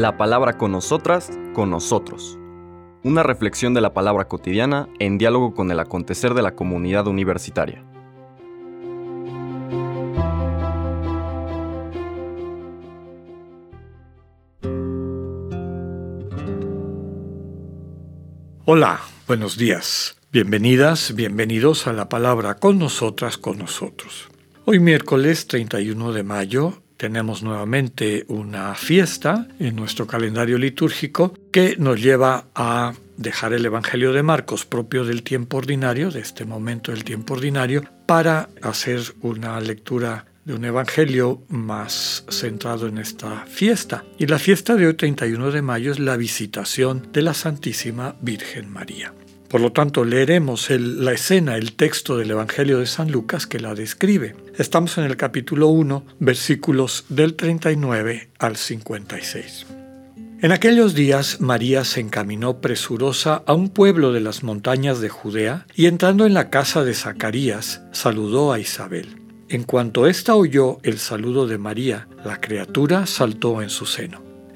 La palabra con nosotras, con nosotros. Una reflexión de la palabra cotidiana en diálogo con el acontecer de la comunidad universitaria. Hola, buenos días. Bienvenidas, bienvenidos a la palabra con nosotras, con nosotros. Hoy miércoles 31 de mayo tenemos nuevamente una fiesta en nuestro calendario litúrgico que nos lleva a dejar el Evangelio de Marcos propio del tiempo ordinario, de este momento del tiempo ordinario, para hacer una lectura de un evangelio más centrado en esta fiesta. Y la fiesta de hoy 31 de mayo es la visitación de la Santísima Virgen María. Por lo tanto, leeremos la escena, el texto del Evangelio de San Lucas que la describe. Estamos en el capítulo 1, versículos del 39 al 56. En aquellos días María se encaminó presurosa a un pueblo de las montañas de Judea y entrando en la casa de Zacarías, saludó a Isabel. En cuanto ésta oyó el saludo de María, la criatura saltó en su seno.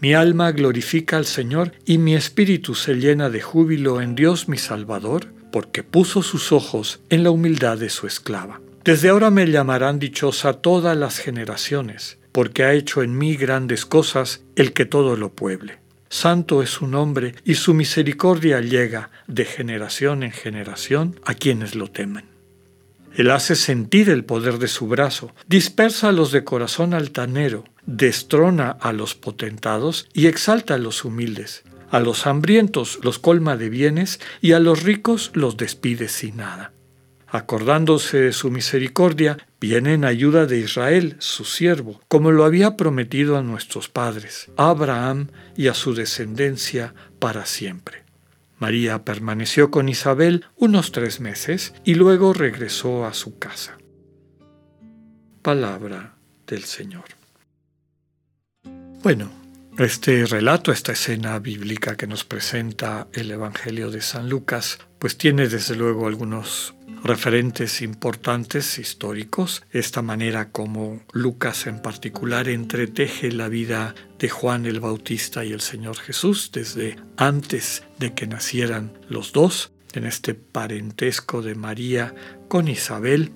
mi alma glorifica al Señor y mi espíritu se llena de júbilo en Dios mi Salvador, porque puso sus ojos en la humildad de su esclava. Desde ahora me llamarán dichosa todas las generaciones, porque ha hecho en mí grandes cosas el que todo lo pueble. Santo es su nombre y su misericordia llega de generación en generación a quienes lo temen. Él hace sentir el poder de su brazo, dispersa a los de corazón altanero, destrona a los potentados y exalta a los humildes. A los hambrientos los colma de bienes y a los ricos los despide sin nada. Acordándose de su misericordia, viene en ayuda de Israel, su siervo, como lo había prometido a nuestros padres, Abraham y a su descendencia para siempre. María permaneció con Isabel unos tres meses y luego regresó a su casa. Palabra del Señor. Bueno, este relato, esta escena bíblica que nos presenta el Evangelio de San Lucas, pues tiene desde luego algunos referentes importantes históricos, esta manera como Lucas en particular entreteje la vida de Juan el Bautista y el Señor Jesús desde antes de que nacieran los dos, en este parentesco de María con Isabel,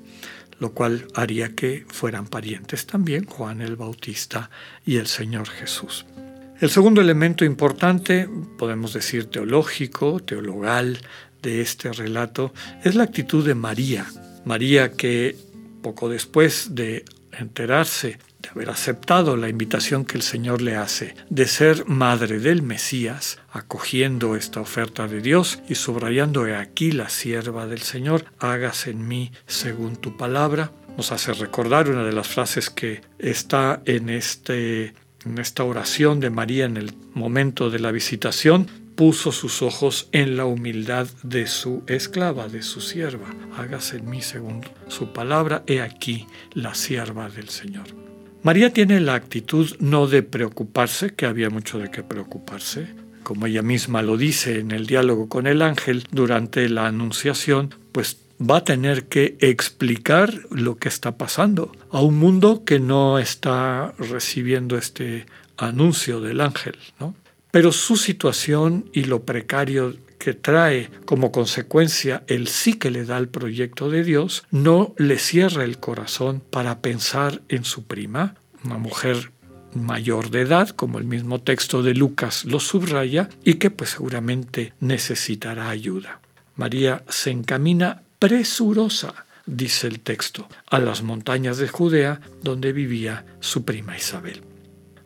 lo cual haría que fueran parientes también Juan el Bautista y el Señor Jesús. El segundo elemento importante, podemos decir teológico, teologal, de este relato es la actitud de María. María que poco después de enterarse, de haber aceptado la invitación que el Señor le hace, de ser madre del Mesías, acogiendo esta oferta de Dios y subrayando aquí la sierva del Señor, hágase en mí según tu palabra, nos hace recordar una de las frases que está en, este, en esta oración de María en el momento de la visitación, puso sus ojos en la humildad de su esclava, de su sierva. Hágase en mí según su palabra, he aquí la sierva del Señor. María tiene la actitud no de preocuparse, que había mucho de qué preocuparse, como ella misma lo dice en el diálogo con el ángel durante la anunciación, pues va a tener que explicar lo que está pasando a un mundo que no está recibiendo este anuncio del ángel, ¿no? Pero su situación y lo precario que trae como consecuencia el sí que le da el proyecto de Dios, no le cierra el corazón para pensar en su prima, una mujer mayor de edad, como el mismo texto de Lucas lo subraya, y que pues seguramente necesitará ayuda. María se encamina presurosa, dice el texto, a las montañas de Judea donde vivía su prima Isabel.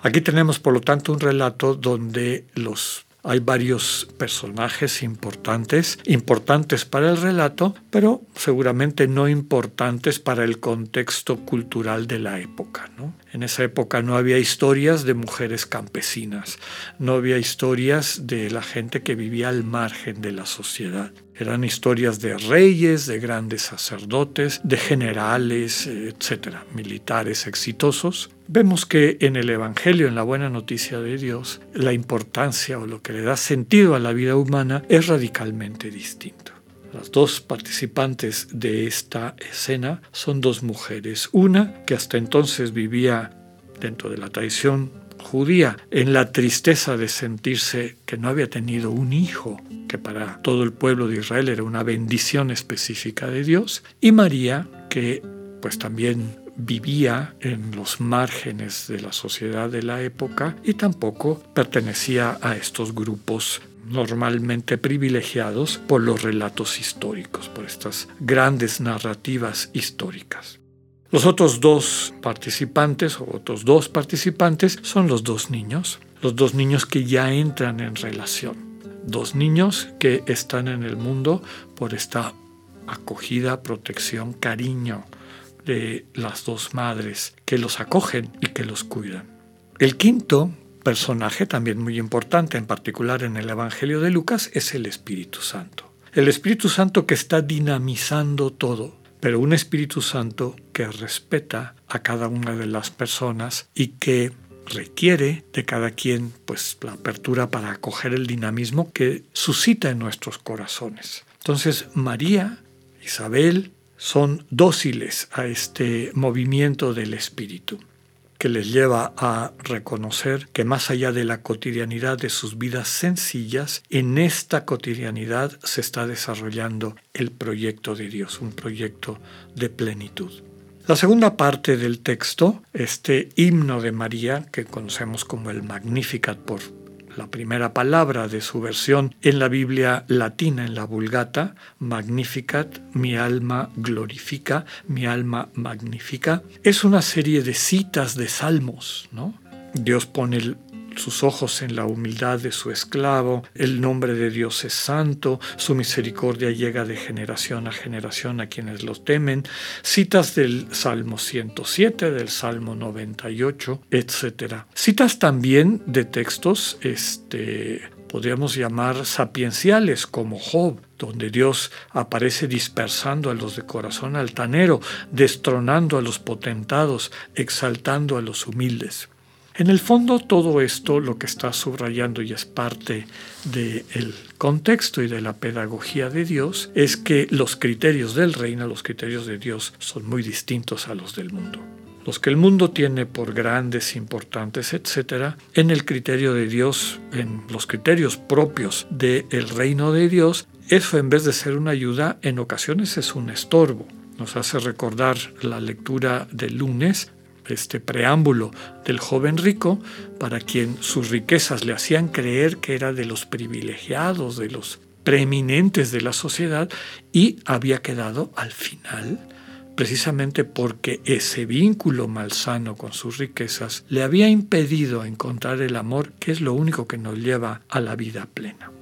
Aquí tenemos, por lo tanto, un relato donde los Hay varios personajes importantes, importantes para el relato, pero seguramente no importantes para el contexto cultural de la época. En esa época no había historias de mujeres campesinas, no había historias de la gente que vivía al margen de la sociedad. Eran historias de reyes, de grandes sacerdotes, de generales, etcétera, militares exitosos. Vemos que en el Evangelio, en la buena noticia de Dios, la importancia o lo que le da sentido a la vida humana es radicalmente distinto. Las dos participantes de esta escena son dos mujeres. Una que hasta entonces vivía dentro de la tradición judía en la tristeza de sentirse que no había tenido un hijo, que para todo el pueblo de Israel era una bendición específica de Dios, y María, que pues también vivía en los márgenes de la sociedad de la época y tampoco pertenecía a estos grupos normalmente privilegiados por los relatos históricos, por estas grandes narrativas históricas. Los otros dos participantes, o otros dos participantes, son los dos niños, los dos niños que ya entran en relación, dos niños que están en el mundo por esta acogida, protección, cariño de las dos madres que los acogen y que los cuidan. El quinto personaje, también muy importante, en particular en el Evangelio de Lucas, es el Espíritu Santo. El Espíritu Santo que está dinamizando todo, pero un Espíritu Santo que respeta a cada una de las personas y que requiere de cada quien pues la apertura para acoger el dinamismo que suscita en nuestros corazones. Entonces María, Isabel son dóciles a este movimiento del espíritu que les lleva a reconocer que más allá de la cotidianidad de sus vidas sencillas, en esta cotidianidad se está desarrollando el proyecto de Dios, un proyecto de plenitud. La segunda parte del texto, este himno de María, que conocemos como el Magnificat por la primera palabra de su versión en la Biblia latina, en la Vulgata, Magnificat, mi alma glorifica, mi alma magnifica, es una serie de citas de salmos, ¿no? Dios pone el sus ojos en la humildad de su esclavo, el nombre de Dios es santo, su misericordia llega de generación a generación a quienes lo temen, citas del Salmo 107, del Salmo 98, etc. Citas también de textos este, podríamos llamar sapienciales como Job, donde Dios aparece dispersando a los de corazón altanero, destronando a los potentados, exaltando a los humildes. En el fondo todo esto lo que está subrayando y es parte del contexto y de la pedagogía de Dios es que los criterios del reino, los criterios de Dios son muy distintos a los del mundo. Los que el mundo tiene por grandes, importantes, etc., en el criterio de Dios, en los criterios propios del reino de Dios, eso en vez de ser una ayuda, en ocasiones es un estorbo. Nos hace recordar la lectura del lunes este preámbulo del joven rico, para quien sus riquezas le hacían creer que era de los privilegiados, de los preeminentes de la sociedad, y había quedado al final precisamente porque ese vínculo malsano con sus riquezas le había impedido encontrar el amor, que es lo único que nos lleva a la vida plena.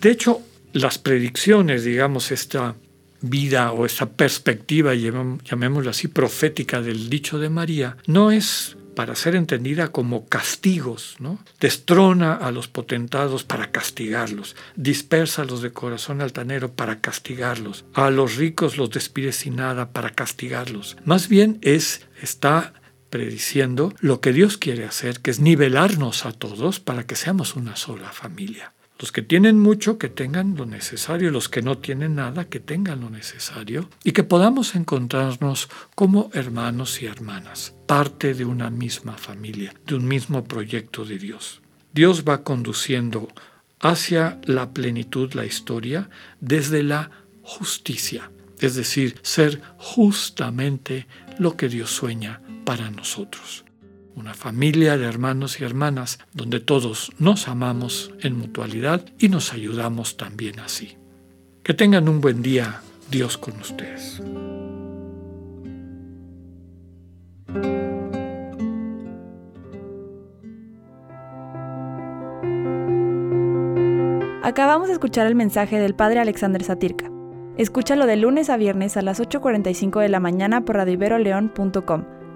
De hecho, las predicciones, digamos, esta vida o esa perspectiva, llamémoslo así, profética del dicho de María, no es para ser entendida como castigos, ¿no? Destrona a los potentados para castigarlos, dispersa a los de corazón altanero para castigarlos, a los ricos los despide sin nada para castigarlos. Más bien es, está prediciendo lo que Dios quiere hacer, que es nivelarnos a todos para que seamos una sola familia. Los que tienen mucho, que tengan lo necesario, los que no tienen nada, que tengan lo necesario, y que podamos encontrarnos como hermanos y hermanas, parte de una misma familia, de un mismo proyecto de Dios. Dios va conduciendo hacia la plenitud la historia desde la justicia, es decir, ser justamente lo que Dios sueña para nosotros una familia de hermanos y hermanas donde todos nos amamos en mutualidad y nos ayudamos también así. Que tengan un buen día, Dios con ustedes. Acabamos de escuchar el mensaje del Padre Alexander Satirka. Escúchalo de lunes a viernes a las 8.45 de la mañana por radioiberoleón.com,